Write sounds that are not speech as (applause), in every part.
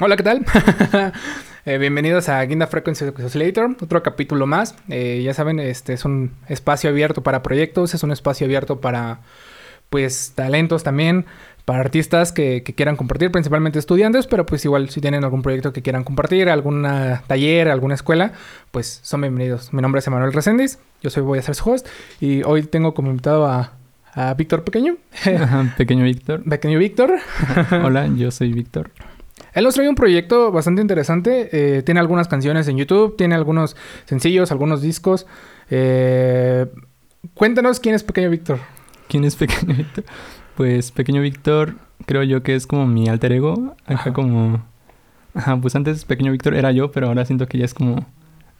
Hola, ¿qué tal? (laughs) Eh, bienvenidos a Guinda Frequency Oscillator, otro capítulo más. Eh, ya saben, este es un espacio abierto para proyectos, es un espacio abierto para, pues, talentos también, para artistas que, que quieran compartir, principalmente estudiantes, pero pues igual si tienen algún proyecto que quieran compartir, algún taller, alguna escuela, pues son bienvenidos. Mi nombre es Emanuel Reséndiz, yo soy voy a ser su host y hoy tengo como invitado a, a Víctor Pequeño. Ajá, (laughs) pequeño Víctor. Pequeño Víctor. (laughs) Hola, yo soy Víctor. Él nos trae un proyecto bastante interesante. Eh, tiene algunas canciones en YouTube, tiene algunos sencillos, algunos discos. Eh, cuéntanos quién es Pequeño Víctor. ¿Quién es Pequeño Víctor? Pues Pequeño Víctor creo yo que es como mi alter ego. Ajá, como... Ajá, pues antes Pequeño Víctor era yo, pero ahora siento que ya es como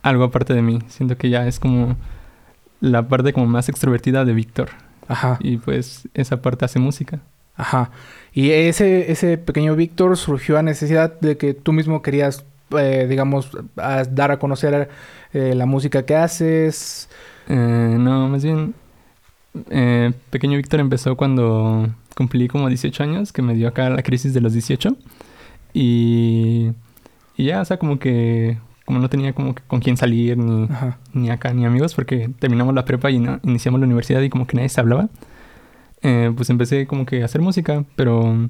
algo aparte de mí. Siento que ya es como la parte como más extrovertida de Víctor. Ajá. Y pues esa parte hace música. Ajá. Y ese, ese pequeño Víctor surgió a necesidad de que tú mismo querías, eh, digamos, a dar a conocer eh, la música que haces. Eh, no, más bien, eh, pequeño Víctor empezó cuando cumplí como 18 años, que me dio acá la crisis de los 18. Y, y ya, o sea, como que como no tenía como que con quién salir, ni, ni acá, ni amigos, porque terminamos la prepa y no, iniciamos la universidad y como que nadie se hablaba. Eh, pues empecé como que a hacer música, pero...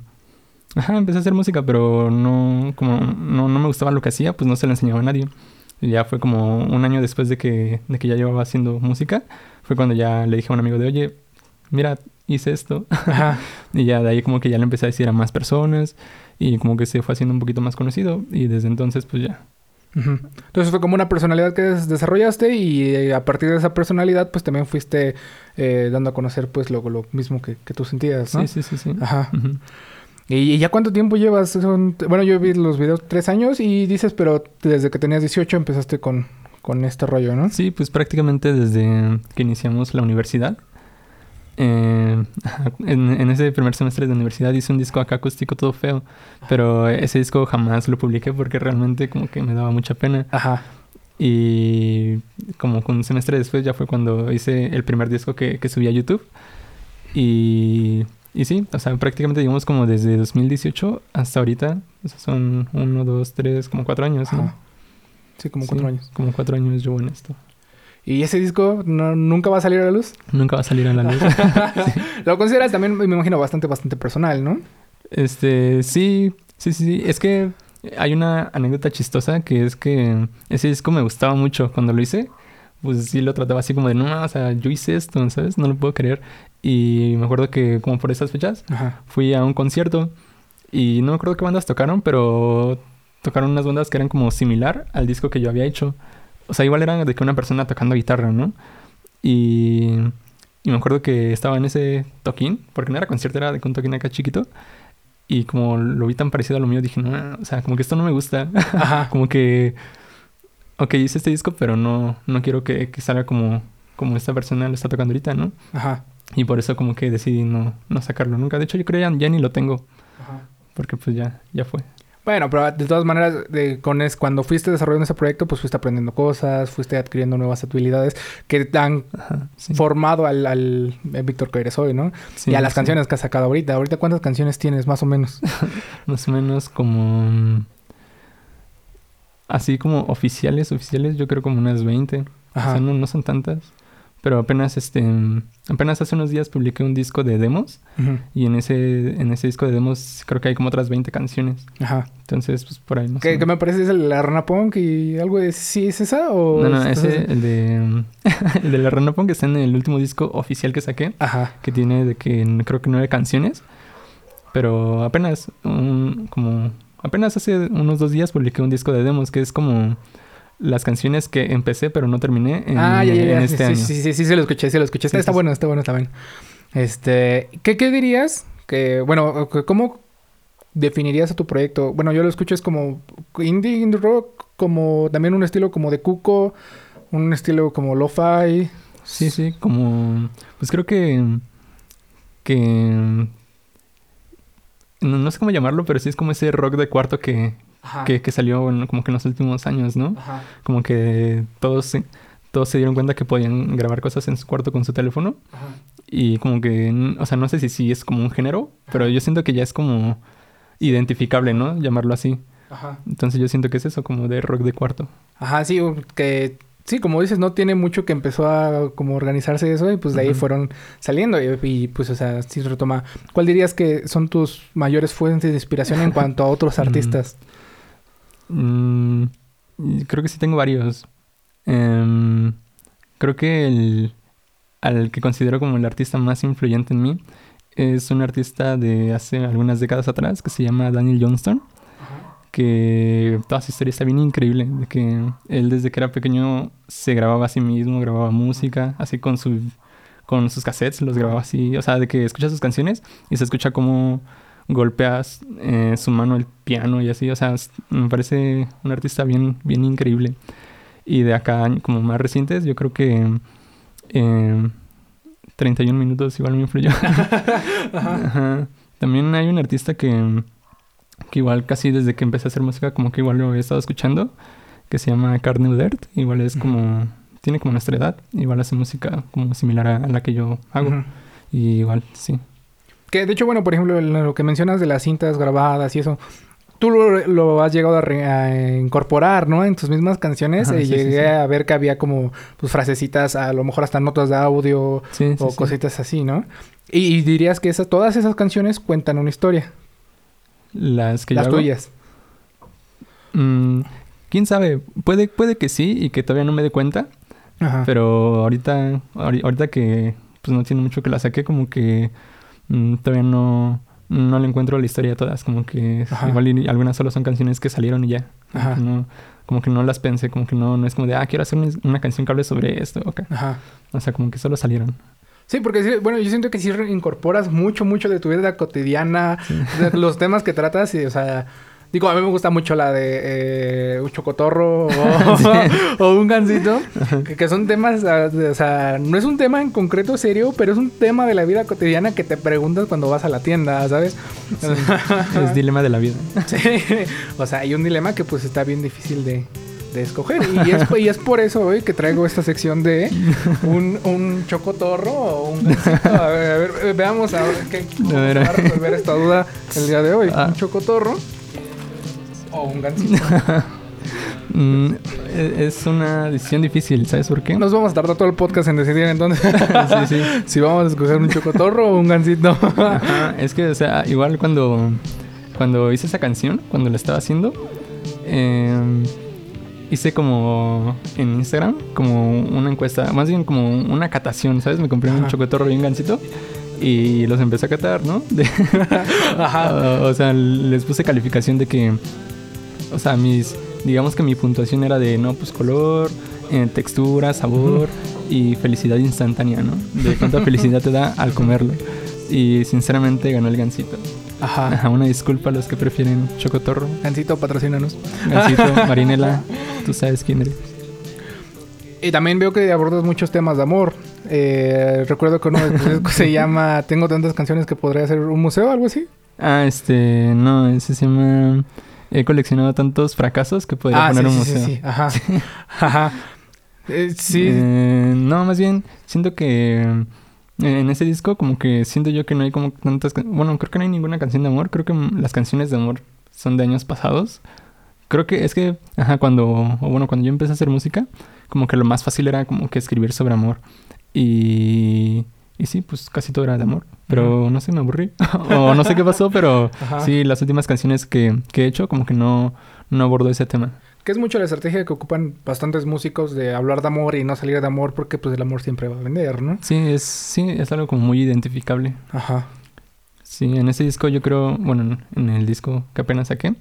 Ajá, empecé a hacer música, pero no, como no, no me gustaba lo que hacía, pues no se lo enseñaba a nadie. Y ya fue como un año después de que, de que ya llevaba haciendo música, fue cuando ya le dije a un amigo de, oye, mira, hice esto. Ajá. (laughs) y ya de ahí como que ya le empecé a decir a más personas y como que se fue haciendo un poquito más conocido y desde entonces pues ya entonces fue como una personalidad que desarrollaste y eh, a partir de esa personalidad pues también fuiste eh, dando a conocer pues lo, lo mismo que, que, tú sentías, ¿no? Sí, sí, sí, sí. Ajá. ¿Y, ya cuánto tiempo llevas? bueno, yo vi los videos tres años y dices, pero desde que tenías 18 empezaste con, con este rollo, ¿no? Sí, pues prácticamente desde que iniciamos la universidad. Eh, (laughs) en, ese primer semestre de universidad hice un disco acá acústico todo feo, pero ese disco jamás lo publiqué porque realmente como que me daba mucha pena. Ajá. Y como un semestre después ya fue cuando hice el primer disco que, que subí a YouTube. Y, y sí, o sea, prácticamente digamos como desde 2018 hasta ahorita. O sea, son uno, dos, tres, como cuatro años, ¿no? Sí, como cuatro años. Como cuatro años llevo en esto. ¿Y ese disco nunca va a salir a la luz? Nunca va a salir a la luz. (laughs) Lo consideras también, me imagino, bastante, bastante personal, ¿no? Este, sí, sí, sí, Es que hay una anécdota chistosa que es que ese disco me gustaba mucho cuando lo hice. Pues sí lo trataba así como de, no, o sea, yo hice esto, ¿sabes? No lo puedo creer. Y me acuerdo que como por esas fechas fui a un concierto y no me acuerdo qué bandas tocaron, pero tocaron unas bandas que eran como similar al disco que yo había hecho. O sea, igual era de que una persona tocando guitarra, ¿no? Y, y me acuerdo que estaba en ese toquín, porque no era concierto, era de un toquín acá chiquito. Y como lo vi tan parecido a lo mío, dije, no, o sea, como que esto no me gusta. (laughs) Ajá. como que, ok, hice este disco, pero no, no quiero que, que, salga como, como esta persona lo está tocando ahorita, ¿no? Ajá. Y por eso como que decidí no, no sacarlo nunca. De hecho, yo creo ya, ya ni lo tengo. Ajá. Porque pues ya, ya fue. Bueno, pero de todas maneras, de, con es, cuando fuiste desarrollando ese proyecto, pues fuiste aprendiendo cosas, fuiste adquiriendo nuevas habilidades que te han formado al, al eh, Víctor que eres hoy, ¿no? y a las canciones que has sacado ahorita. ¿Ahorita cuántas canciones tienes, más o menos? (laughs) más o menos como... Así como oficiales, oficiales, yo creo como unas 20. Ajá. O sea, no, no son tantas. Pero apenas este apenas hace unos días publiqué un disco de demos y en ese en ese disco de demos creo que hay como otras 20 canciones. Ajá. Entonces, pues por ahí no ¿Qué, ¿Qué me parece es el la Rana Punk y algo de sí es esa o No, no, ese el de (laughs) el de la Rana Punk está en el último disco oficial que saqué, Ajá. que tiene de que creo que nueve canciones, pero apenas un, como apenas hace unos dos días publiqué un disco de demos que es como las canciones que empecé pero no terminé en, ah, ya, ya, ya. este sí, año. Sí, sí, sí, sí, lo escuché, sí lo escuché. Está, está bueno, está bueno también. Este, ¿qué, ¿qué dirías? Que, bueno, ¿cómo definirías a tu proyecto? Bueno, yo lo escucho es como indie, indie rock, como también un estilo como de Cuco, un estilo como lo-fi. Sí, sí, como... Pues creo que... Que... No, no sé cómo llamarlo, pero sí es como ese rock de cuarto que, que, que, salió como que en los últimos años, ¿no? Ajá. Como que todos, todos se dieron cuenta que podían grabar cosas en su cuarto con su teléfono. Ajá. Y como que, o sea, no sé si sí es como un género, pero yo siento que ya es como, identificable, ¿no? Llamarlo así. Ajá. Entonces yo siento que es eso, como de rock de cuarto. Ajá, sí, que sí, como dices, no tiene mucho que empezó a como organizarse eso y pues de ahí fueron saliendo y, y, pues, o sea, sí retoma. ¿Cuál dirías que son tus mayores fuentes de inspiración en (laughs) cuanto a otros Mm. artistas? Mm, creo que sí tengo varios. Em, creo que el al que considero como el artista más influyente en mí es un artista de hace algunas décadas atrás que se llama Daniel Johnston. que toda su historia está bien increíble, de que él desde que era pequeño se grababa a sí mismo, grababa música, así con su con sus cassettes, los grababa así, o sea, de que escucha sus canciones y se escucha como golpeas eh, su mano el piano y así, o sea, me parece un artista bien bien increíble. Y de acá como más recientes, yo creo que eh, 31 minutos igual me influyó. (laughs) Ajá. También hay un artista que, que igual casi desde que empecé a hacer música como que igual lo he estado escuchando, que se llama Dirt, igual es como, tiene como nuestra edad, igual hace música como similar a, a la que yo hago, y igual, sí. Que de hecho, bueno, por ejemplo, lo que mencionas de las cintas grabadas y eso, tú lo, lo has llegado a, re- a incorporar, ¿no? En tus mismas canciones. Ajá, eh, sí, llegué sí. a ver que había como pues frasecitas, a lo mejor hasta notas de audio o cositas así, ¿no? Y, y dirías que esas, todas esas canciones cuentan una historia, Las que yo las hago, tuyas. mm, quién sabe, puede, puede que sí y que todavía no me dé cuenta, Ajá. pero ahorita, ahori- ahorita que pues no tiene mucho que la saqué, como que mm, todavía no, no le encuentro la historia a todas, como que Ajá. igual y algunas solo son canciones que salieron y ya. Como Ajá. que no, como que no las pensé, como que no, no es como de, ah, quiero hacer una, una canción que hable sobre esto. Ajá. O sea, como que solo salieron. Sí, porque bueno, yo siento que sí incorporas mucho, mucho de tu vida cotidiana, de los temas que tratas y, o sea, digo, a mí me gusta mucho la de eh, un chocotorro o, (laughs) Sí. (laughs) o un gansito, que, que son temas, ah, o sea, no es un tema en concreto serio, pero es un tema de la vida cotidiana que te preguntas cuando vas a la tienda, ¿sabes? es dilema de la vida. (laughs) Sí, o sea, hay un dilema que pues está bien difícil de, de escoger. Y es, y es por eso hoy que traigo esta sección de un, un chocotorro o un gansito. A ver, a ver, veamos a ver qué A ver. a resolver esta duda el día de hoy. Ah. Un chocotorro o un gansito. (laughs) Mm, e- es una decisión difícil, ¿sabes por qué? Nos vamos a tardar todo el podcast en decidir entonces (laughs) sí, sí. (laughs) si vamos a escoger un chocotorro o un gansito. Ajá, es que, o sea, igual cuando, cuando hice esa canción, cuando la estaba haciendo, eh, hice como en Instagram, como una encuesta, más bien como una catación, ¿sabes? Me compré un chocotorro y un gancito y los empecé a catar, ¿no? De- Ajá. o sea, les puse calificación de que, o sea, mis, digamos que mi puntuación era de, no, pues color, eh, textura, sabor y felicidad instantánea, ¿no? De cuánta felicidad te da al comerlo. Y sinceramente ganó el gansito. Ajá. Ajá, una disculpa a los que prefieren chocotorro. Gansito, patrocínanos. Gansito, (laughs) Marinela, tú sabes quién eres. Y también veo que abordas muchos temas de amor. Eh, recuerdo que uno de tus discos se (laughs) llama Tengo tantas canciones que podría ser un museo, algo así. Ah, este, no, ese se llama... He coleccionado tantos fracasos que podría ah, poner sí, un museo. sí, (laughs) sí. Ajá. (laughs) Ajá. Eh, sí. Eh, no, más bien, siento que eh, en ese disco como que siento yo que no hay como tantas... Bueno, creo que no hay ninguna canción de amor. Creo que las canciones de amor son de años pasados. Creo que es que, ajá, cuando... O bueno, cuando yo empecé a hacer música, como que lo más fácil era como que escribir sobre amor. Y... Y sí, pues casi todo era de amor. Pero no sé, me aburrí. (laughs) o no sé qué pasó, pero Ajá. sí, las últimas canciones que, que he hecho como que no, no abordo ese tema. Que es mucho la estrategia que ocupan bastantes músicos de hablar de amor y no salir de amor porque pues el amor siempre va a vender, ¿no? Sí, es, sí, es algo como muy identificable. Ajá. Sí, en ese disco yo creo, bueno, en- el disco que apenas saqué,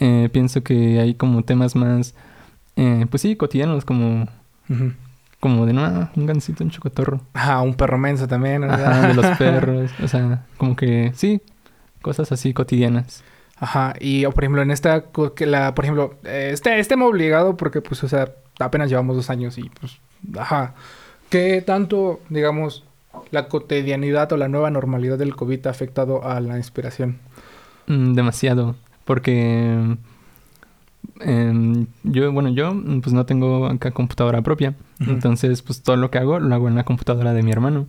eh, pienso que hay como temas más, eh, pues sí, cotidianos, como, Ujú. Como de, no, un gansito, un chocotorro. Ajá, un perro menso también. ¿verdad? Ajá, de los (laughs) perros, o sea, como que, sí, cosas así cotidianas. Ajá, y o, por ejemplo, en esta, que la, por ejemplo, eh, este, este me ha obligado porque, pues, o sea, apenas llevamos dos años y, pues, ajá. ¿Qué tanto, digamos, la cotidianidad o la nueva normalidad del COVID ha afectado a la inspiración? Mm, demasiado, porque em, yo, bueno, yo pues no tengo acá computadora propia, entonces pues todo lo que hago lo hago en la computadora de mi hermano.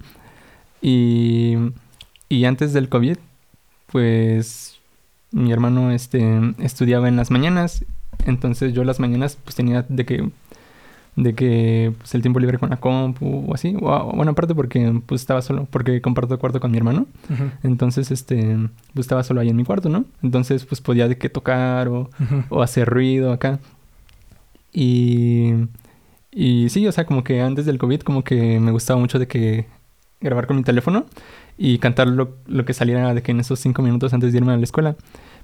Y, y antes del COVID, pues mi hermano este, estudiaba en las mañanas, entonces yo las mañanas pues tenía de que de que pues, el tiempo libre con la compu o así, o, bueno, aparte porque pues estaba solo, porque comparto cuarto con mi hermano, Ujú. entonces este pues estaba solo ahí en mi cuarto, ¿no? Entonces pues podía de que tocar o, Ujú. o hacer ruido acá. Y, y sí, o sea, como que antes del COVID como que me gustaba mucho de que grabar con mi teléfono y cantar lo, lo que saliera de que en esos cinco minutos antes de irme a la escuela.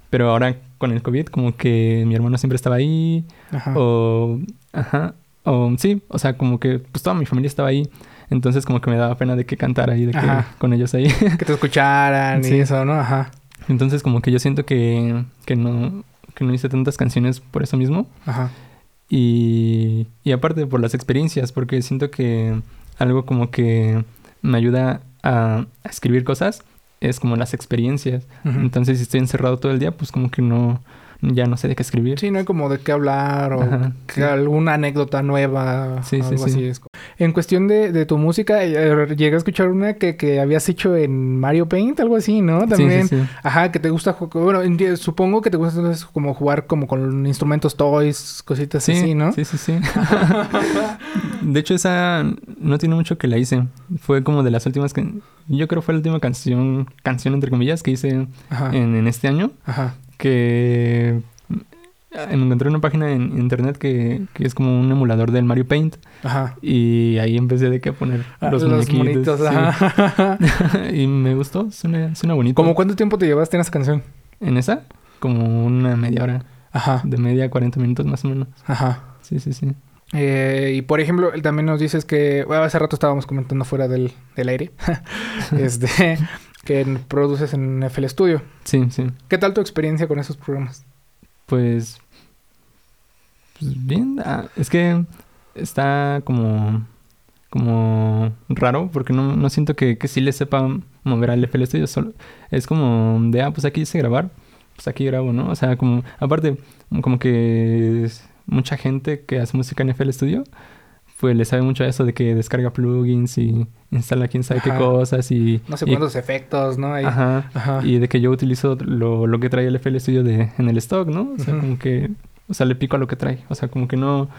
Pero ahora con el COVID como que mi hermano siempre estaba ahí Ajá. o... Ajá. O sí, o sea, como que pues toda mi familia estaba ahí. Entonces como que me daba pena de que cantara ahí, de que Ajá. con ellos ahí. Que te escucharan y Sí. eso, ¿no? Ajá. Entonces como que yo siento que, que no que no hice tantas canciones por eso mismo. Ajá. Y, y aparte por las experiencias, porque siento que algo como que me ayuda a, a escribir cosas es como las experiencias. Entonces si estoy encerrado todo el día, pues como que no, ya no sé de qué escribir. Sí, no hay como de qué hablar o Ajá, que sí. alguna anécdota nueva. Sí, algo sí. así es. En cuestión de, de tu música, eh, llegué a escuchar una que, que habías hecho en Mario Paint, algo así, ¿no? También. sí, sí. Ajá, que te gusta, bueno, supongo que te gusta entonces como jugar como con instrumentos toys, cositas Sí, así, ¿no? sí, sí, sí. (laughs) de hecho, esa no tiene mucho que la hice. Fue como de las últimas que... Yo creo fue la última canción, canción entre comillas, que hice en, en este año. ajá, que me encontré una página en internet que, que es como un emulador del Mario Paint ajá. y ahí empecé de que a poner Ah, los, Los, muñequitos, monitos, sí. ajá. (laughs) y me gustó, suena, suena bonito. ¿Cómo cuánto tiempo te llevaste en esa canción? ¿En esa? Como una media hora, Ajá, de media a 40 minutos más o menos. ajá. Sí, sí, sí. Eh, y por ejemplo, él también nos dices que, bueno, hace rato estábamos comentando fuera del, del aire, (laughs) este, que produces en FL Studio. Sí, sí. ¿Qué tal tu experiencia con esos programas? Pues, pues bien, ah, es que está como como raro porque no, no siento que, que sí le sepa mover al FL Studio solo es como de ah pues aquí hice grabar pues aquí grabo no o sea como aparte como que mucha gente que hace música en FL Studio pues le sabe mucho a eso de que descarga plugins y instala quién sabe Ajá. qué cosas y No sé y- cuántos efectos, ¿no? Ahí. ajá Ajá. y de que yo utilizo lo, lo que trae el FL Studio de, en el stock, ¿no? O sea, como que... O sea, le pico a lo que trae. O sea, como que no...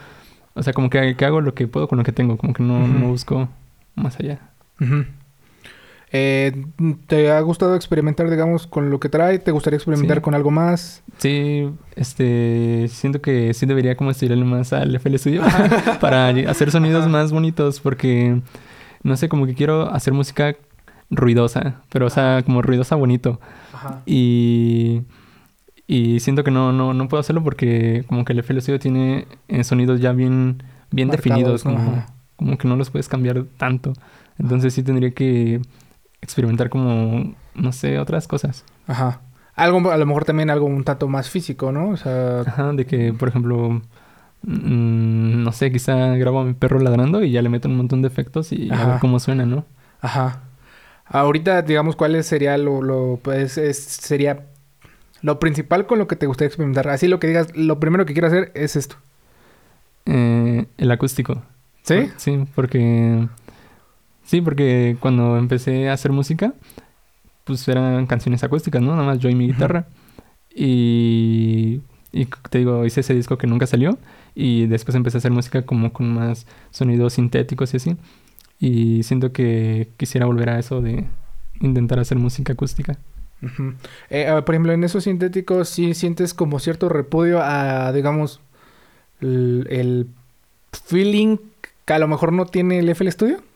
O sea, como que, que hago lo que puedo con lo que tengo. Como que no, no busco más allá. Ujú. Eh, ¿Te ha gustado experimentar, digamos, con lo que trae? ¿Te gustaría experimentar Sí. con algo más? Sí, este... Siento que sí debería como estudiarle más al FL Studio (laughs) para hacer sonidos Ajá. más bonitos porque... No sé, como que quiero hacer música ruidosa. Pero, o sea, como ruidosa bonito. Ajá. Y, y siento que no, no, no puedo hacerlo porque como que el FL Studio tiene eh, sonidos ya bien, bien Marcados, definidos, ¿no? como, como que no los puedes cambiar tanto. Entonces sí tendría que experimentar como, no sé, otras cosas. Ajá. Algo, a lo mejor también algo un tanto más físico, ¿no? O sea, Ajá, de que, por ejemplo, mm, no sé, quizá grabo a mi perro ladrando y ya le meto un montón de efectos y a ver cómo suena, ¿no? ajá. Ahorita, digamos, ¿cuál sería lo, lo pues, es- sería lo principal con lo que te gustaría experimentar? Así lo que digas, lo primero que quiero hacer es esto. Eh, el acústico. ¿Sí? Sí, porque... Sí, porque cuando empecé a hacer música, pues eran canciones acústicas, ¿no? Nada más yo y mi guitarra. Y, y te digo, hice ese disco que nunca salió. Y después empecé a hacer música como con más sonidos sintéticos y así. Y siento que quisiera volver a eso de intentar hacer música acústica. Eh, por ejemplo, en esos sintéticos sí sientes como cierto repudio a, digamos, el, el feeling que a lo mejor no tiene el FL Studio.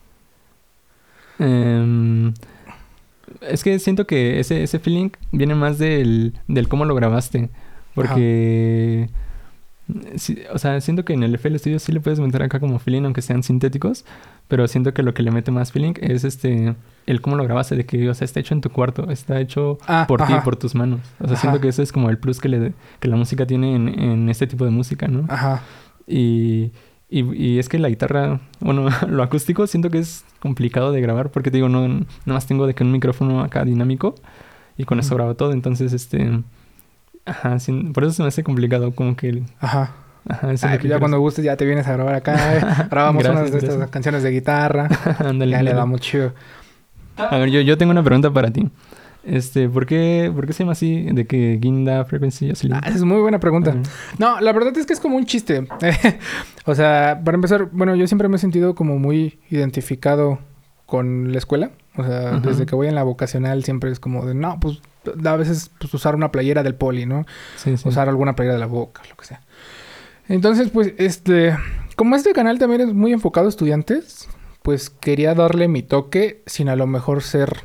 Em, es que siento que ese, ese feeling viene más del, del cómo lo grabaste. Porque... sí, o sea, siento que en el FL Studio sí le puedes meter acá como feeling, aunque sean sintéticos. Pero siento que lo que le mete más feeling es este... El cómo lo grabaste, de que, o sea, está hecho en tu cuarto. Está hecho Ah, por ti, por tus manos. O sea, Ajá. siento que eso es como el plus que, le, que la música tiene en, en este tipo de música, ¿no? Ajá. Y, y, y es que la guitarra, bueno, (laughs) lo acústico siento que es complicado de grabar porque te digo, no, nada más tengo de que un micrófono acá dinámico y con eso grabo todo. Entonces, este, ajá, sin- por eso se me hace complicado como que, el- Ajá. ajá, eso es Ah, ya que quiero cuando gustes ya te vienes a grabar acá. eh. (laughs) Grabamos Gracias, unas de estas canciones de guitarra. (laughs) Ándale, ya le damos chido. A ver, yo, yo tengo una pregunta para ti. Este, ¿por qué, ¿por qué se llama así? De que Guinda Frequency Oscillator. Ah, esa es muy buena pregunta. No, la verdad es que es como un chiste. (laughs) o sea, para empezar, bueno, yo siempre me he sentido como muy identificado con la escuela. O sea, desde que voy en la vocacional siempre es como de, no, pues a veces pues, usar una playera del poli, ¿no? Sí, sí. Usar alguna playera de la boca, lo que sea. Entonces, pues, este, como este canal también es muy enfocado a estudiantes, pues quería darle mi toque sin a lo mejor ser,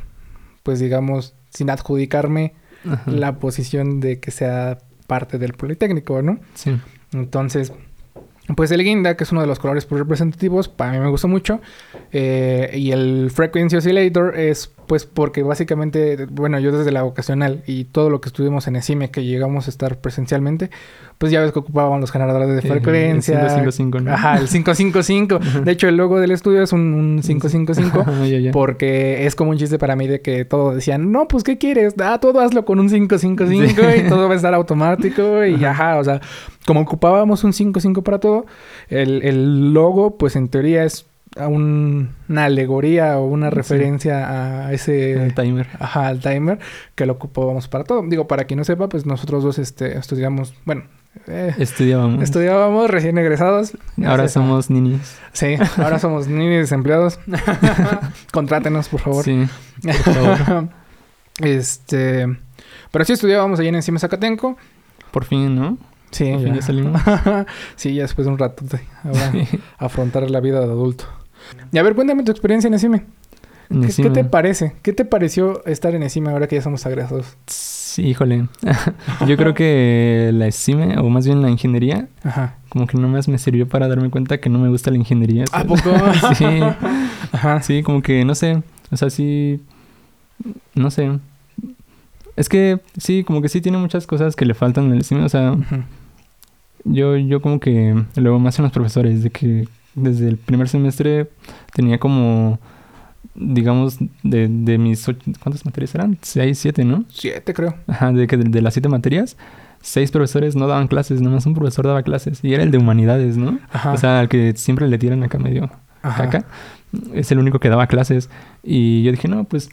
pues digamos, sin adjudicarme Ajá. la posición de que sea parte del Politécnico, ¿no? Sí. Entonces, pues el guinda, que es uno de los colores pues, representativos, para mí me gusta mucho. eh, y el Frequency Oscillator es pues porque básicamente, bueno, yo desde la vocacional y todo lo que estuvimos en ECIME, que llegamos a estar presencialmente, pues ya ves que ocupaban los generadores de frecuencia. El 555, ¿no? Ajá, el 555. (laughs) De hecho, el logo del estudio es un, un 555. Ajá, (laughs) ya, ya. Porque es como un chiste para mí de que todo decían, no, pues ¿qué quieres? Ah, todo hazlo con un 555 Sí. y todo va a estar automático y ajá, o sea, como ocupábamos un 55 para todo, el, el logo pues en teoría es a un- una alegoría o una Sí. referencia a ese... El timer. Ajá, al timer que lo ocupábamos para todo. Digo, para quien no sepa, pues nosotros dos este, estudiamos, bueno, eh, Estudiábamos. estudiábamos recién egresados. Ahora somos ninis. Sí, ahora somos (laughs) niños desempleados. (laughs) Contrátenos, por favor. Sí, por favor. (laughs) este. Pero sí estudiábamos allí en encima Zacatenco. Por fin, ¿no? Sí, fin ya salimos. (laughs) sí, ya después de un rato de ahora Sí. afrontar la vida de adulto. Y a ver, cuéntame tu experiencia en ECIME. ¿Qué, qué te parece? ¿Qué te pareció estar en ECIME ahora que ya somos agresados? Sí, híjole. (laughs) Yo creo que la ESIME, o más bien la ingeniería, Ajá. como que nomás me sirvió para darme cuenta que no me gusta la ingeniería. ¿A poco? (laughs) sí, Ajá. sí, como que no sé. O sea, sí. No sé. Es que sí, como que sí tiene muchas cosas que le faltan al ESIME. O sea. Yo, yo como que luego más en los profesores, de que desde el primer semestre tenía como. Digamos, de, de mis ocho- ¿Cuántas materias eran? Seis, siete, ¿no? Siete, creo. Ajá, de que de, de las siete materias, seis profesores no daban clases, nomás un profesor daba clases. Y era el de humanidades, ¿no? Ajá. O sea, al que siempre le tiran acá medio Ajá. caca. Es el único que daba clases. Y yo dije, no, pues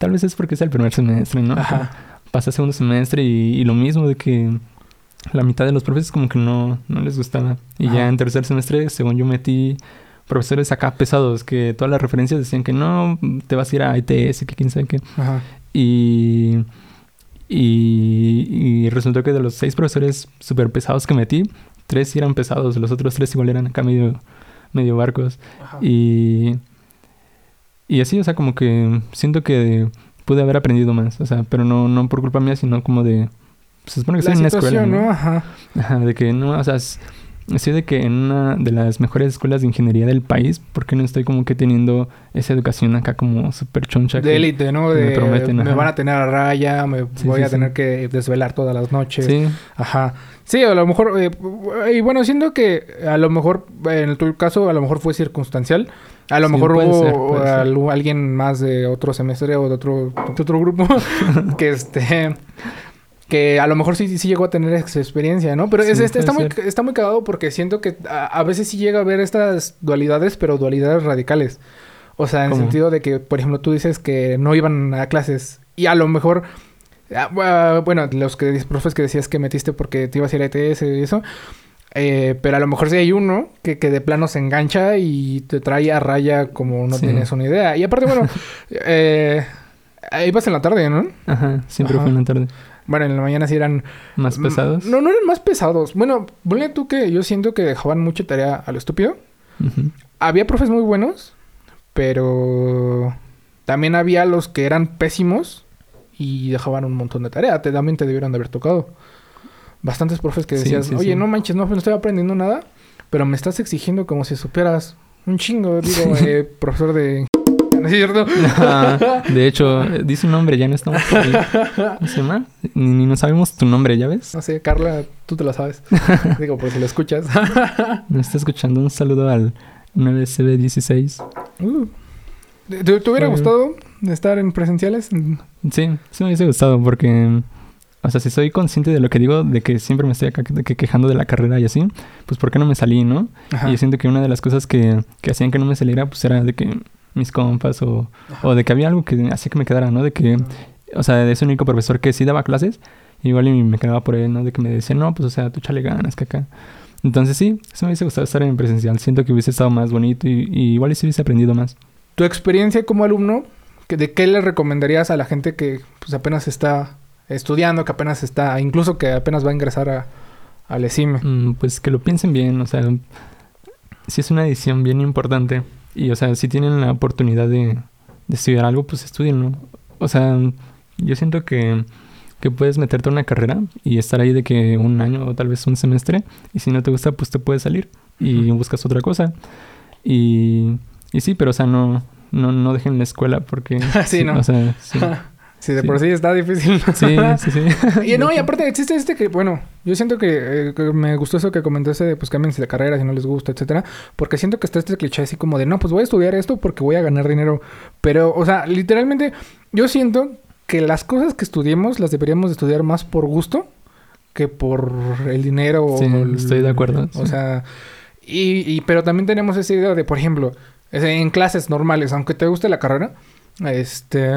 tal vez es porque es el primer semestre, ¿no? Ajá. Pasa segundo semestre y, y lo mismo de que la mitad de los profesores como que no, no les gustaba. Y Ajá. ya en tercer semestre, según yo metí profesores acá pesados, que todas las referencias decían que no, te vas a ir a ITS, que quién sabe qué. Ajá. Y, y, y resultó que de los seis profesores súper pesados que metí, tres eran pesados, los otros tres igual eran acá medio, medio barcos. Ajá. Y, y así, o sea, como que siento que pude haber aprendido más, o sea, pero no, no por culpa mía, sino como de... Se supone que estoy en una escuela, ¿no? ¿no? Ajá. Ajá, de que no, o sea, sí de que en una de las mejores escuelas de ingeniería del país, ¿por qué no estoy como que teniendo esa educación acá como súper choncha? De élite, ¿no? De, me prometen, me ajá. van a tener a raya, me Sí, voy sí, a tener sí. que desvelar todas las noches. Sí, Ajá. Sí, a lo mejor... eh, y bueno, siento que a lo mejor, en tu caso, a lo mejor fue circunstancial. A lo Sí, mejor hubo ser, alguien más de otro semestre o de otro, de otro grupo (laughs) que este... Que a lo mejor sí, sí llegó a tener esa experiencia, ¿no? Pero es- Sí, este, está, muy, está muy cagado porque siento que a, a veces sí llega a haber estas dualidades, pero dualidades radicales. O sea, en el sentido de que, por ejemplo, tú dices que no iban a clases y a lo mejor... bu- bueno, los que profes que decías que metiste porque te ibas a ir a ETS y eso... eh, pero a lo mejor sí hay uno que, que de plano se engancha y te trae a raya como no Sí. tienes una idea. Y aparte, bueno, (laughs) eh, ibas en la tarde, ¿no? ajá, siempre Ajá. fue en la tarde. Bueno, en la mañana sí eran... Más pesados. No, no eran más pesados. Bueno, ponle tú que yo siento que dejaban mucha tarea a lo estúpido. Había profes muy buenos, pero también había los que eran pésimos y dejaban un montón de tarea. Te, también te debieron de haber tocado. Bastantes profes que Sí, decías, sí, oye, sí. no manches, no, no estoy aprendiendo nada, pero me estás exigiendo como si supieras un chingo. Digo, eh, profesor de... ¿No es cierto? (laughs) De hecho, dice un nombre, ya no estamos por ahí. ¿Cómo se llama? Ni, ni no sabemos tu nombre, ¿ya ves? No sé, Carla, tú te lo sabes. (laughs) Digo, por si lo escuchas. (laughs) Nos está escuchando. Un saludo al 9CB16. Uh. ¿Te, te hubiera gustado estar en presenciales? Sí, sí me hubiese gustado porque... O sea, si soy consciente de lo que digo, de que siempre me estoy que quejando de la carrera y así, pues ¿por qué no me salí, no? Ajá. Y yo siento que una de las cosas que, que hacían que no me saliera, pues era de que mis compas o, o de que había algo que hacía que me quedara, ¿no? De que O sea, es el único profesor que sí daba clases. Igual y me quedaba por él, ¿no? De que me decía, no, pues, o sea, tú chale ganas, que acá. Entonces sí, eso me hubiese gustado estar en presencial. Siento que hubiese estado más bonito y, y igual y sí hubiese aprendido más. Tu experiencia como alumno, que- ¿de qué le recomendarías a la gente que pues, apenas está estudiando, que apenas está, incluso que apenas va a ingresar a, al ESIME? Mm, pues que lo piensen bien, o sea, si es una decisión bien importante y, o sea, si tienen la oportunidad de, de estudiar algo, pues estudienlo. O sea, yo siento que, que puedes meterte a una carrera y estar ahí de que un año o tal vez un semestre y si no te gusta, pues te puedes salir y buscas otra cosa. Y, y sí, pero, o sea, no, no, no dejen la escuela porque... (laughs) Sí, ¿no? O sea, sí. (laughs) Si de Sí. por sí está difícil. (laughs) Sí, sí, sí. Y no, y aparte existe este que, bueno, yo siento que, eh, que me gustó eso que comentaste de pues cámbiense de carrera si no les gusta, etcétera, porque siento que está este cliché así como de, no, pues voy a estudiar esto porque voy a ganar dinero, pero, o sea, literalmente, yo siento que las cosas que estudiemos las deberíamos de estudiar más por gusto que por el dinero. o Sí, el- estoy de acuerdo, O sí. sea, y, y- pero también tenemos esa idea de, por ejemplo, en clases normales, aunque te guste la carrera, este...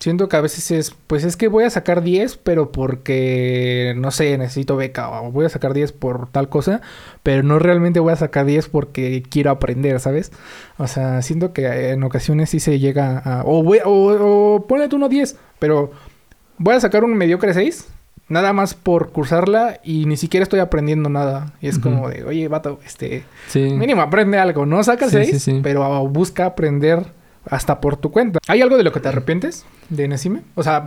Siento que a veces es, pues es que voy a sacar 10, pero porque, no sé, necesito beca o voy a sacar 10 por tal cosa, pero no realmente voy a sacar 10 porque quiero aprender, ¿sabes? O sea, siento que en ocasiones sí se llega a... O, voy, o, o ponle tú uno 10, pero voy a sacar un mediocre 6, nada más por cursarla y ni siquiera estoy aprendiendo nada. Y es como de, oye, vato, este, Sí. mínimo aprende algo, no saca Sí, 6, sí, sí. pero busca aprender hasta por tu cuenta. ¿Hay algo de lo que te arrepientes de Nesime? O sea,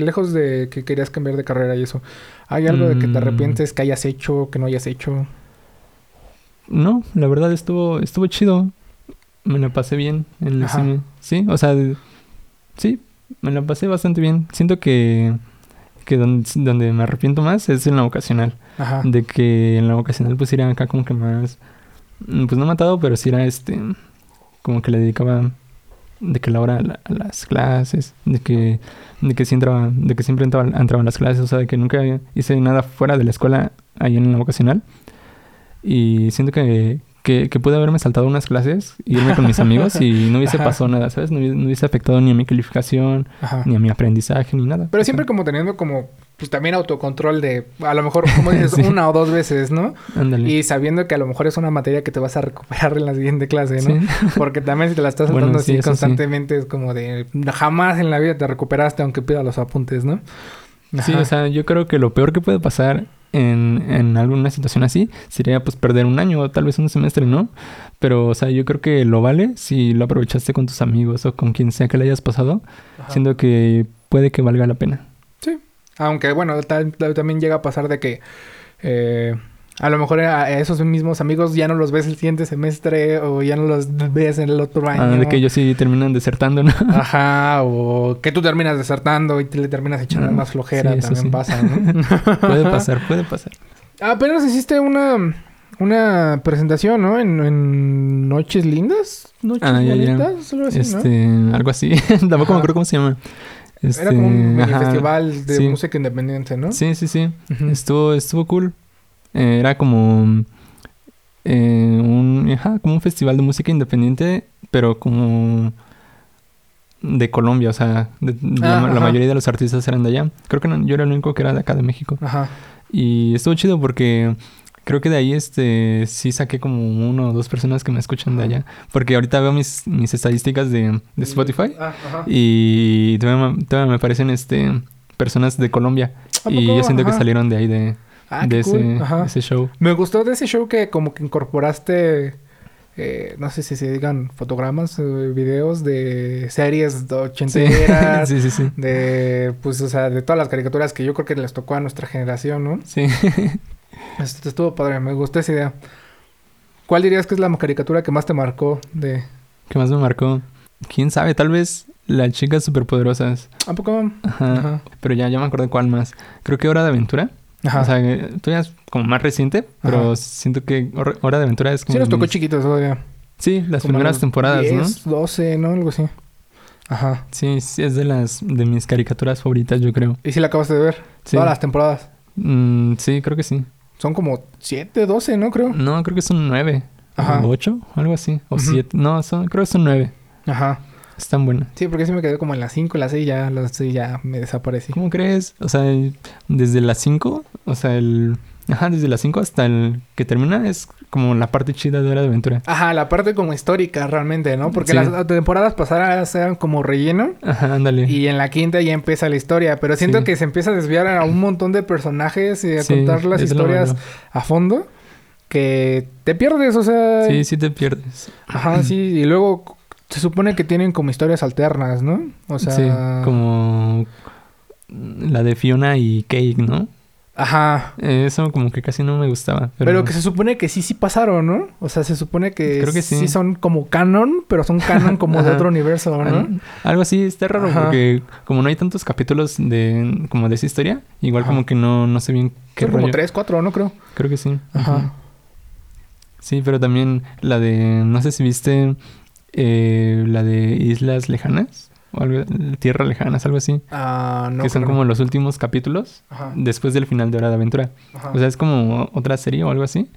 lejos de que querías cambiar de carrera y eso. ¿Hay algo de que te Mm. arrepientes que hayas hecho, que no hayas hecho? No, la verdad estuvo, estuvo chido. Me la pasé bien en cine. Sí, o sea, sí, me la pasé bastante bien. Siento que, que donde, donde me arrepiento más es en la vocacional. Ajá. De que en la vocacional pues era acá como que más, pues no matado, pero sí era este, como que le dedicaba de que la hora a, la- a las clases, de que, de que entraba, de que siempre entraba, entraba a las clases, o sea, de que nunca hice nada fuera de la escuela ahí en la vocacional. Y siento que, que, que pude haberme saltado unas clases, irme con mis amigos y (laughs) no hubiese Ajá. pasado nada, ¿sabes? No, hubiese- no hubiese afectado ni a mi calificación, Ajá. ni a mi aprendizaje, ni nada. Pero siempre como teniendo como, pues también autocontrol de, a lo mejor, como dices, (laughs) Sí. una o dos veces, ¿no? Ándale. Y sabiendo que a lo mejor es una materia que te vas a recuperar en la siguiente clase, ¿no? Sí. Porque también si te la estás (laughs) Bueno, saltando sí, así constantemente es como de jamás en la vida te recuperaste aunque pidas los apuntes, ¿no? Sí, o sea, yo creo que lo peor que puede pasar en, en alguna situación así sería pues perder un año o tal vez un semestre, ¿no? Pero, o sea, yo creo que lo vale si lo aprovechaste con tus amigos o con quien sea que le hayas pasado, Ajá. siendo que puede que valga la pena. Aunque bueno, ta- ta- también llega a pasar de que eh, a lo mejor a esos mismos amigos ya no los ves el siguiente semestre o ya no los ves en el otro año. Ah, de que ellos sí terminan desertando, ¿no? (laughs) Ajá, o que tú terminas desertando y te le terminas echando Ah, más flojera, sí, también sí. pasa, ¿no? (laughs) puede pasar, puede pasar. Apenas hiciste una, una presentación, ¿no? En, en Noches Lindas, Noches Ah, ya, ya. Bonitas, algo así, ¿no? este, algo así. (laughs) Tampoco Ajá. me acuerdo cómo se llama. Este, Era como un ajá. festival de sí. música independiente, ¿no? Sí, sí, sí. Estuvo, estuvo cool. Eh, era como eh, un, ajá, como un festival de música independiente, pero como de Colombia, o sea, de- de la, Ah, la mayoría de los artistas eran de allá. Creo que no- yo era el único que era de acá de México. Ajá. Y estuvo chido porque creo que de ahí este sí saqué como uno o dos personas que me escuchan de allá. Porque ahorita veo mis, mis estadísticas de, de Spotify Ah, y todavía, me- todavía me aparecen este personas de Colombia. ¿A Y yo siento que salieron de ahí de, Ah, de qué cool. ese, Ajá. ese show. Me gustó de ese show que como que incorporaste, eh, no sé si se digan fotogramas, eh, videos de series de ochenteras, (laughs) sí, sí, sí. de, pues, o sea, de todas las caricaturas que yo creo que les tocó a nuestra generación, ¿no? Sí. (laughs) Esto estuvo padre, me gustó esa idea. ¿Cuál dirías que es la caricatura que más te marcó de... ¿Qué más me marcó? ¿Quién sabe? Tal vez las chicas superpoderosas. ¿A poco? Ajá. Ajá. Pero ya, ya me acordé cuál más. Creo que Hora de Aventura. Ajá. O sea, eh, todavía es como más reciente, pero Ajá. siento que Hor- Hora de Aventura es como... sí nos tocó mis- chiquitos todavía. Sí, las Como primeras temporadas, 10, 12, ¿no? Algo así. Ajá. ¿no? Sí, sí, es de las de mis caricaturas favoritas, yo creo. ¿Y si la acabaste de ver? Sí. Todas las temporadas. Mm, sí, creo que sí. Son como 7, 12, ¿no? Creo. No, creo que son nueve. Ajá. O ocho, algo así. O Ujú. siete. No, son, creo que son nueve. Ajá. Están buenas. Sí, porque sí me quedé como en las 5, las 6 ya, las 6 ya me desaparecí. ¿Cómo crees? O sea, desde las 5, o sea, el... Ajá, desde las 5 hasta el que termina es como la parte chida de Hora de Aventura. Ajá, la parte como histórica realmente, ¿no? Porque Sí. las temporadas pasadas eran como relleno. Ajá, ándale. Y en la quinta ya empieza la historia. Pero siento Sí. que se empieza a desviar a un montón de personajes y a Sí, contar las historias a fondo. Que te pierdes, o sea. Sí, sí te pierdes. Ajá, sí. Y luego se supone que tienen como historias alternas, ¿no? O sea. Sí, como la de Fiona y Cake, ¿no? Ajá. Eh, Eso como que casi no me gustaba. Pero, Pero... que se supone que sí, sí pasaron, ¿no? O sea, se supone que, Creo que sí. son como canon, pero son canon como de otro universo, ¿no? Al- Algo así está raro Ajá. porque como no hay tantos capítulos de como de esa historia, igual Ajá. como que no, no sé bien qué Son como tres, cuatro, ¿no? Creo. Creo que sí. Ajá. Sí, pero también la de no sé si viste eh, la de Islas Lejanas o algo Tierras Lejanas, algo así, Ah, no. que son como los últimos capítulos Ajá. después del final de Hora de Aventura. Ajá. O sea, es como otra serie o algo así.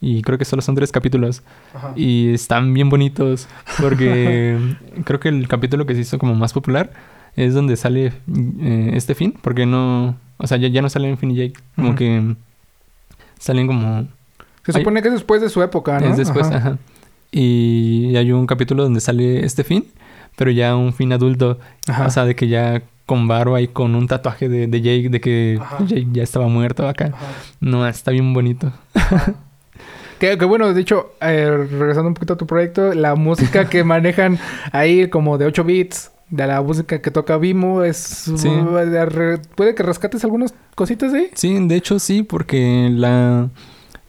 Y creo que solo son tres capítulos. Ajá. Y están bien bonitos. Porque (laughs) (laughs) creo que el capítulo que se hizo como más popular es donde sale eh, este fin. Porque no. O sea, ya, ya no salen Finn y Jake. Como que salen como. Se supone que es después de su época, ¿no? Es después, Ajá. ajá. Y hay un capítulo donde sale este fin. Pero ya un fin adulto. Ajá. O sea, de que ya con barba y con un tatuaje de, de Jake. De que Ajá. Jake ya estaba muerto acá. Ajá. No, está bien bonito. Que, que bueno, de hecho, eh, regresando un poquito a tu proyecto, la música que (laughs) manejan ahí como de 8 bits, de la música que toca Vimo, es... Sí. ¿Puede que rescates algunas cositas ahí? Sí, de hecho sí, porque la,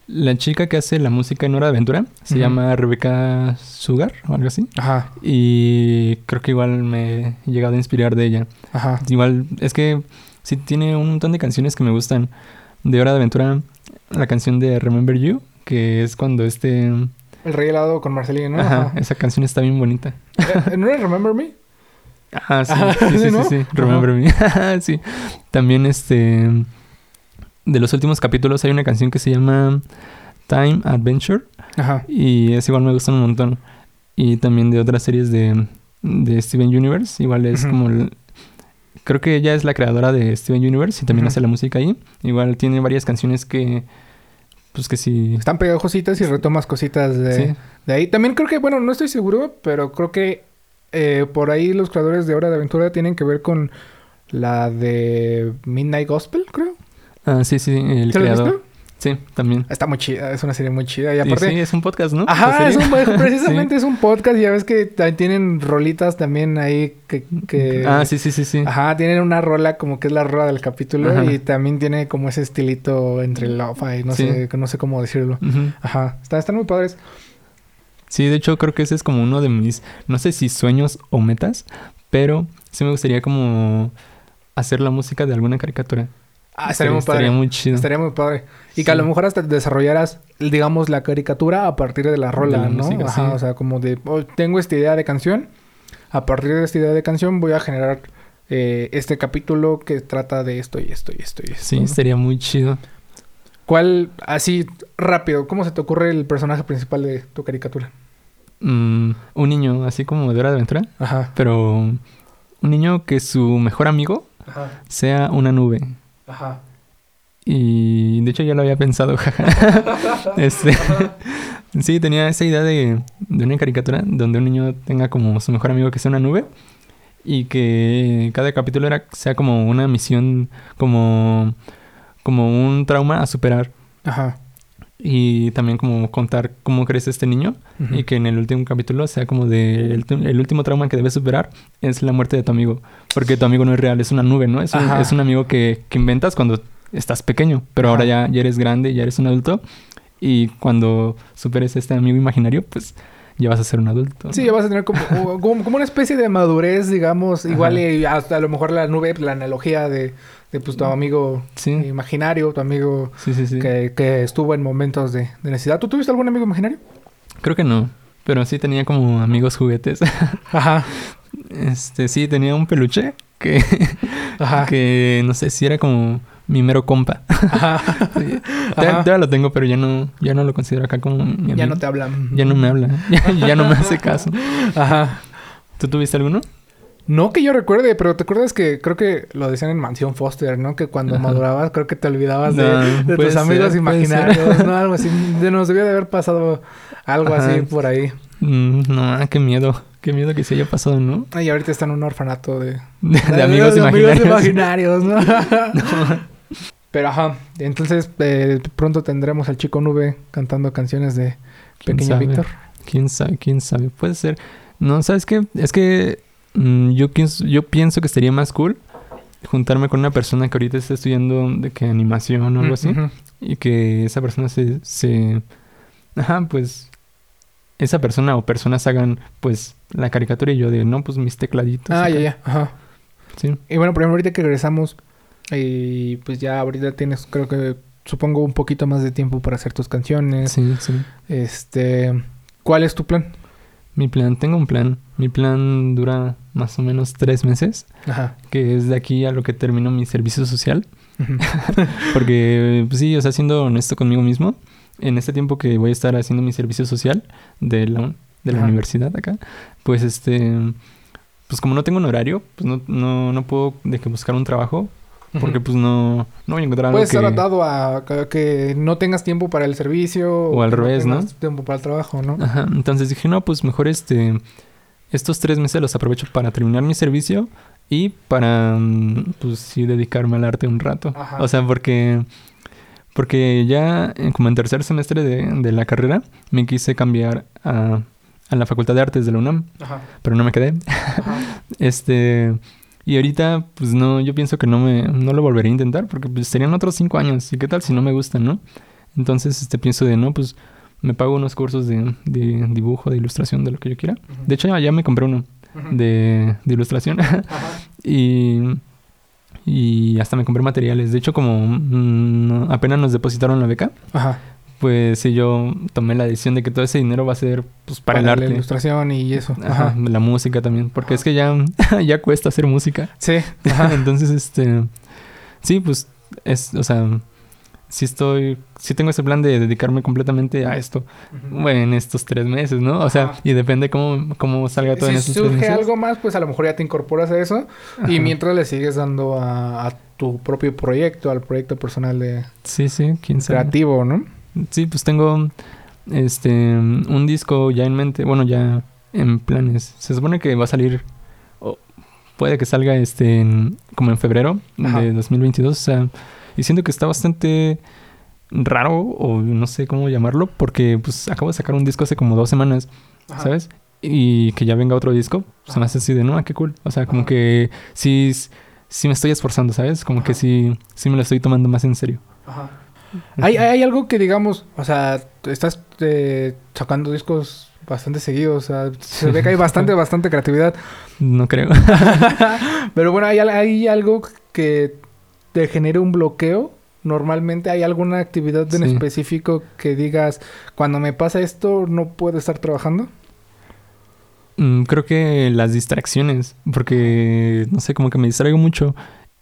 la chica que hace la música en Hora de Aventura se llama Rebeca Sugar o algo así. Ajá, Y creo que igual me he llegado a inspirar de ella. ajá. Igual es que sí tiene un montón de canciones que me gustan. De Hora de Aventura, la canción de Remember You, que es cuando este... El rey helado con Marcelino, ¿no? Ajá, Ajá. esa canción está bien bonita. Eh, ¿No era Remember Me? Ajá, sí, Ajá, sí, sí, sí, Remember Me. (laughs) sí. También este... De los últimos capítulos hay una canción que se llama Time Adventure. Ajá. Y es igual me gustan un montón. Y también de otras series de, de Steven Universe. Igual es como... el- creo que ella es la creadora de Steven Universe y también hace la música ahí. Igual tiene varias canciones que... Pues que sí... Están pegajositas y retomas cositas de, Sí. de ahí. También creo que, bueno, no estoy seguro, pero creo que eh, por ahí los creadores de Hora de Aventura tienen que ver con la de Midnight Gospel, creo. Ah, sí, sí, el ¿Se lo has creador. visto? Sí, también. Está muy chida, es una serie muy chida. Y Y aparte, sí, es un podcast, ¿no? Ajá, es un, (laughs) precisamente es un podcast. y Ya ves que tienen rolitas también ahí que... que- Ah, sí, sí, sí, sí. Ajá, tienen una rola como que es la rola del capítulo Ajá. y también tiene como ese estilito entre lo-fi, no Sí. sé, no sé cómo decirlo. Ujú. Ajá, está- están muy padres. Sí, de hecho creo que ese es como uno de mis, no sé si sueños o metas, pero sí me gustaría como hacer la música de alguna caricatura. Ah, estaría muy padre. Estaría muy chido. Estaría muy padre. Y que a lo mejor hasta desarrollaras, digamos, la caricatura a partir de la rola, De la ¿no? música, Ajá, sí. o sea, como de, oh, tengo esta idea de canción, a partir de esta idea de canción voy a generar eh, este capítulo que trata de esto y esto y esto y esto. Sí, ¿no? estaría muy chido. ¿Cuál, así, rápido, cómo se te ocurre el personaje principal de tu caricatura? Mm, un niño así como de hora de aventura, Ajá. pero un niño que su mejor amigo Ajá. sea una nube. Ajá. Y de hecho ya lo había pensado, (laughs) jaja. (laughs) este, sí, tenía esa idea de, de una caricatura donde un niño tenga como su mejor amigo que sea una nube y que cada capítulo era, sea como una misión, como, como un trauma a superar. Ajá. Y también como contar cómo crece este niño y que en el último capítulo sea como de el, el último trauma que debes superar es la muerte de tu amigo. Porque tu amigo no es real, es una nube, ¿no? Es un, es un amigo que, que inventas cuando estás pequeño, pero ahora ya, ya eres grande, ya eres un adulto. Y cuando superes este amigo imaginario, pues ya vas a ser un adulto. Sí, ya vas a tener como, (laughs) como, como una especie de madurez, digamos, igual y hasta a lo mejor la nube, la analogía de, de pues tu amigo Sí. imaginario, tu amigo Sí, sí, sí. que, que estuvo en momentos de, de necesidad. ¿Tú tuviste algún amigo imaginario? Creo que no, pero sí tenía como amigos juguetes. (laughs) Ajá. este, sí, tenía un peluche que, Ajá. que no sé si era como mi mero compa. (laughs) Ajá. Sí. Ajá. Todavía lo tengo, pero ya no, ya no lo considero acá como mi amigo. Ya no te hablan. Ya no me habla. (laughs) Ya, ya no me hace caso. Ajá. ¿Tú tuviste alguno? No que yo recuerde, pero te acuerdas que creo que lo decían en Mansión Foster, ¿no? Que cuando Ajá. madurabas creo que te olvidabas de, No, de tus amigos ser, imaginarios. ¿no? (laughs) Algo así. De nos debía de haber pasado algo Ajá. así por ahí. Mm, no, ah, qué miedo. Qué miedo que se haya pasado, ¿no? Y ahorita está en un orfanato de, De, de amigos imaginarios. imaginarios, ¿no? Pero ajá, entonces eh, pronto tendremos al chico nube cantando canciones de ¿Quién Pequeño? Víctor. ¿Quién sabe? ¿Quién sabe? Puede ser. No, ¿sabes qué? Es que mm, yo, pienso, yo pienso que estaría más cool juntarme con una persona que ahorita está estudiando de que animación o algo así. Ujú. Y que esa persona se, se... Ajá, pues... Esa persona o personas hagan, pues, la caricatura y yo de, no, pues, mis tecladitos. Ah, acá. ya, ya. Ajá. Sí. Y bueno, por ejemplo, ahorita que regresamos, y pues ya ahorita tienes, creo que, supongo, un poquito más de tiempo para hacer tus canciones. Sí, sí. Este, ¿cuál es tu plan? Mi plan, tengo un plan. Mi plan dura más o menos tres meses, Ajá. que es de aquí a lo que termino mi servicio social. (laughs) Porque, pues sí, o sea, siendo honesto conmigo mismo, en este tiempo que voy a estar haciendo mi servicio social de la, de la Ajá. universidad acá, pues este, pues como no tengo un horario, pues no, no, no puedo de que buscar un trabajo, (laughs) porque pues no, no voy a encontrar algo Puedes que... estar atado a a que no tengas tiempo para el servicio. O al revés, ¿no? tengas tiempo para el trabajo, ¿no? Ajá, entonces dije, no, pues mejor este, estos tres meses los aprovecho para terminar mi servicio y para, mm, pues sí, dedicarme al arte un rato. Ajá. O sea, porque, porque ya eh, como en tercer semestre de, de la carrera me quise cambiar a, a la Facultad de Artes de la UNAM, Ajá. pero no me quedé. Ajá. (laughs) Este, y ahorita, pues no, yo pienso que no me, no lo volveré a intentar porque pues serían otros cinco años. ¿Y qué tal si no me gustan, no? Entonces, este, pienso de, no, pues me pago unos cursos de, de dibujo, de ilustración, de lo que yo quiera. De hecho, ya, me compré uno de, de ilustración (laughs) y, y hasta me compré materiales. De hecho, como mm, no- apenas nos depositaron la beca, Ajá. Pues sí, yo tomé la decisión de que todo ese dinero va a ser pues, para, el la arte. ilustración y eso. Ajá, Ajá. la música también, porque Ajá. es que ya, (laughs) ya cuesta hacer música. Sí. (laughs) Ajá. Entonces, este, sí, pues, es, o sea, sí estoy, sí tengo ese plan de dedicarme completamente a esto, bueno, en estos tres meses, ¿no? O sea, Ajá. y depende cómo, cómo salga todo en si estos tres surge meses. algo más, pues a lo mejor ya te incorporas a eso. Y Ajá. mientras le sigues dando a, a tu propio proyecto, al proyecto personal de Sí, sí, quién sabe. creativo, ¿no? Sí, pues tengo, este, un disco ya en mente, bueno, ya en planes. Se supone que va a salir, o puede que salga, este, en- como en febrero Ajá. de 2022, o sea, y siento que está bastante raro, o no sé cómo llamarlo, porque pues acabo de sacar un disco hace como dos semanas, Ajá. ¿sabes? Y que ya venga otro disco, se me hace así de, no, ah, qué cool. O sea, como Ajá. que sí, sí me estoy esforzando, ¿sabes? Como que sí, sí me lo estoy tomando más en serio. Ajá. Hay, hay algo que digamos, o sea, estás eh, sacando discos bastante seguidos, o sea, se ve que hay bastante, (laughs) bastante creatividad. No creo. (laughs) Pero bueno, hay, hay algo que te genere un bloqueo. Normalmente hay alguna actividad en Sí. específico que digas, cuando me pasa esto, no puedo estar trabajando. Mm, creo que las distracciones, porque no sé, como que me distraigo mucho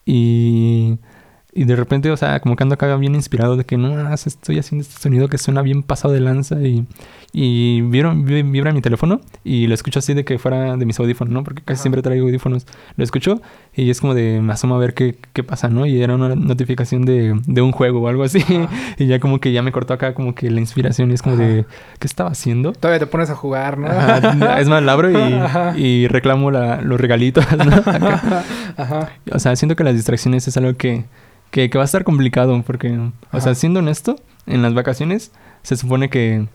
y, y de repente, o sea, como que ando acá bien inspirado de que no, estoy haciendo este sonido que suena bien pasado de lanza y, y vibra, vi- vibra mi teléfono y lo escucho así de que fuera de mis audífonos, ¿no? Porque casi Ajá. siempre traigo audífonos. Lo escucho y es como de me asomo a ver qué, qué pasa, ¿no? Y era una notificación de, de un juego o algo así (laughs) y ya como que ya me cortó acá como que la inspiración y es como Ajá. de, ¿qué estaba haciendo? Todavía te pones a jugar, ¿no? Ajá, es más, la abro Ajá. y, y reclamo la- los regalitos, ¿no? (laughs) Acá. Ajá. O sea, siento que las distracciones es algo que, que, que va a estar complicado porque, o sea, siendo honesto, en las vacaciones se supone que,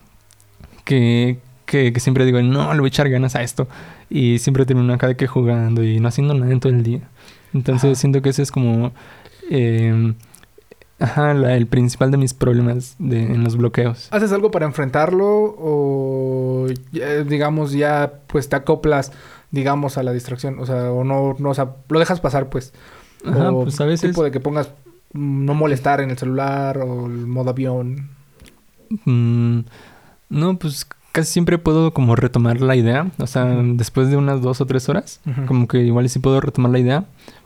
que, que, que siempre digo, no, le voy a echar ganas a esto. Y siempre termino acá de que jugando y no haciendo nada en todo el día. Entonces Ajá. siento que ese es como... eh, ajá, la- el principal de mis problemas de, en los bloqueos. ¿Haces algo para enfrentarlo o digamos ya pues te acoplas digamos a la distracción? O sea, o no, no o sea, lo dejas pasar pues. Ajá, o pues a veces... tipo de que pongas no molestar en el celular o el modo avión. Mm, no, pues casi siempre puedo como retomar la idea. O sea, después de unas dos o tres horas, como que igual sí puedo retomar la idea,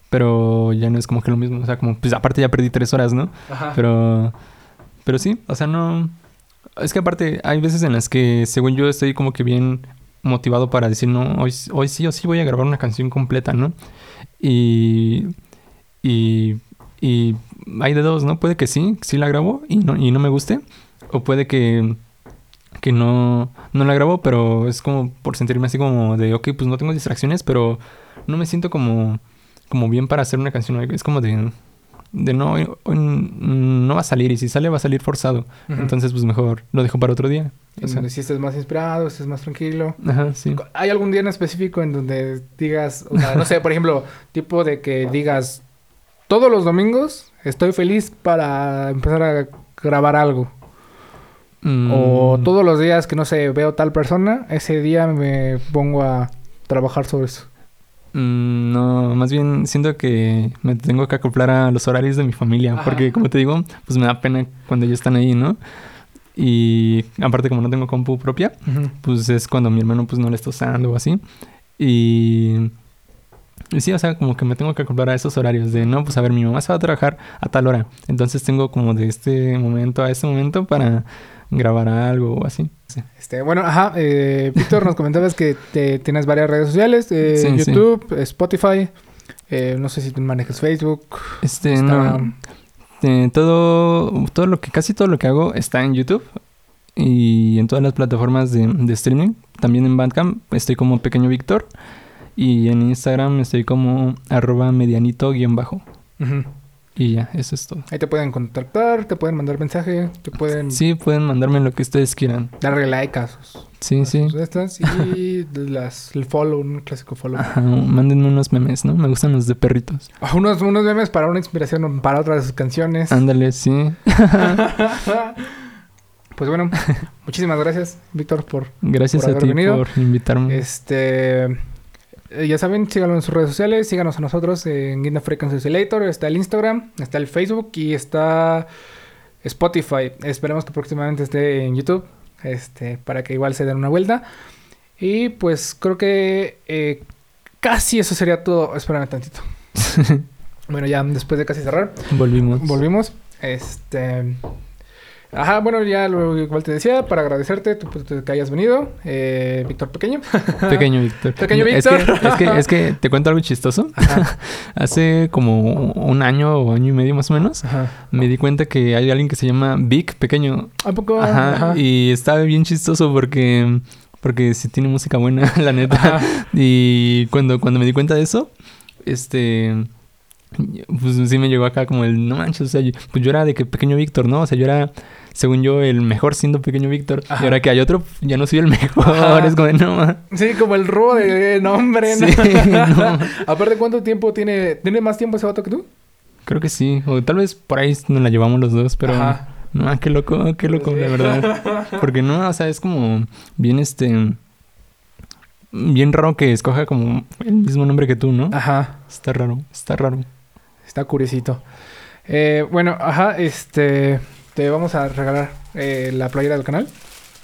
pero ya no es como que lo mismo. O sea, como, pues aparte ya perdí tres horas, ¿no? Ajá. Pero, pero sí, o sea, no... Es que aparte hay veces en las que, según yo, estoy como que bien motivado para decir, no, hoy, hoy sí o sí voy a grabar una canción completa, ¿no? Y, y, y hay de dos, ¿no? Puede que sí, sí la grabo y no, y no me guste, o puede que, que no, no la grabo, pero es como por sentirme así como de, ok, pues no tengo distracciones, pero no me siento como, como bien para hacer una canción. Es como de, de no, hoy- hoy no va a salir y si sale va a salir forzado. Entonces, pues mejor lo dejo para otro día. O sea, sí estés más inspirado, estés más tranquilo. ajá, sí. ¿Hay algún día en específico en donde digas, o sea, no sé, por ejemplo, tipo de que (laughs) digas, todos los domingos estoy feliz para empezar a grabar algo? O Mm, todos los días que no sé, veo tal persona, ese día me pongo a trabajar sobre eso. mm, no, más bien siento que me tengo que acoplar a los horarios de mi familia. Ajá. Porque, como te digo, pues me da pena cuando ellos están ahí, ¿no? Y aparte, como no tengo compu propia, pues es cuando mi hermano pues no le está usando o así. Y, y sí, o sea, como que me tengo que acoplar a esos horarios de, no, pues a ver, mi mamá se va a trabajar a tal hora. Entonces tengo como de este momento a este momento para grabar algo o así. Sí. Este, bueno, ajá, eh, Víctor, nos comentabas que te- tienes varias redes sociales, eh, Sí, sí. YouTube, Spotify, eh, no sé si manejas Facebook, Este, no. eh, todo, todo lo que, casi todo lo que hago está en YouTube y en todas las plataformas de, de streaming. También en Bandcamp estoy como Pequeño Víctor y en Instagram estoy como arroba medianito guion bajo. Ujú. Y ya, eso es todo. Ahí te pueden contactar, te pueden mandar mensaje, te pueden Sí, pueden mandarme lo que ustedes quieran. darle like a sus, Sí, a sí. sus estas y (laughs) las, el follow, un clásico follow. Ajá, mándenme unos memes, ¿no? Me gustan los de perritos. Ah, Unos, unos memes para una inspiración para otras de sus canciones. Ándale, sí. (laughs) pues bueno, (laughs) muchísimas gracias, Víctor, por Gracias Por a haber ti venido. por invitarme. Este, eh, ya saben, síganos en sus redes sociales, síganos a nosotros en Guinda Frequency Oscillator, está el Instagram, está el Facebook y está Spotify. Esperemos que próximamente esté en YouTube, este, para que igual se den una vuelta. Y pues creo que eh, casi eso sería todo. Espérame tantito. (laughs) Bueno, ya después de casi cerrar, Volvimos. volvimos. Este. Ajá, bueno, ya lo igual te decía, para agradecerte tú, pues, que hayas venido, eh, Víctor Pequeño. (laughs) Pequeño Víctor. Pequeño Es que- Víctor. Es que, es que, te cuento algo chistoso. Ajá, (laughs) Hace como un año o año y medio más o menos, ajá. me di cuenta que hay alguien que se llama Vic Pequeño. ¿A poco? Ajá. Ajá. Y está bien chistoso porque, porque sí tiene música buena, (laughs) la neta. Y cuando, cuando me di cuenta de eso, este. Pues sí me llegó acá como el no manches, o sea, yo- pues yo era de que pequeño Víctor, ¿no? O sea, yo era, según yo, el mejor siendo pequeño Víctor. Y ahora que hay otro, ya no soy el mejor. Ajá. (laughs) Es como de no. ma". Sí, como el robo de nombre, ¿no? Sí, (laughs) no. (laughs) Aparte, ¿cuánto tiempo tiene? ¿Tiene más tiempo ese vato que tú? Creo que sí. O tal vez por ahí nos la llevamos los dos, pero. Ajá. No, qué loco, qué loco, Sí. la verdad. Porque no, o sea, es como bien este. Bien raro que escoja como el mismo nombre que tú, ¿no? Ajá. Está raro, está raro. Está curiosito. Eh, bueno, ajá, este. Te vamos a regalar eh, la playera del canal.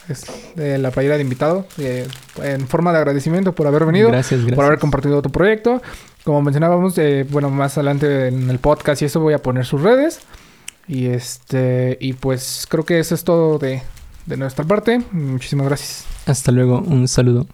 Es la playera de invitado. eh, en forma de agradecimiento por haber venido. Gracias, gracias. por haber compartido tu proyecto. Como mencionábamos, eh, bueno, más adelante en el podcast y eso voy a poner sus redes. Y este, y pues creo que eso es todo de, de nuestra parte. Muchísimas gracias. Hasta luego, un saludo.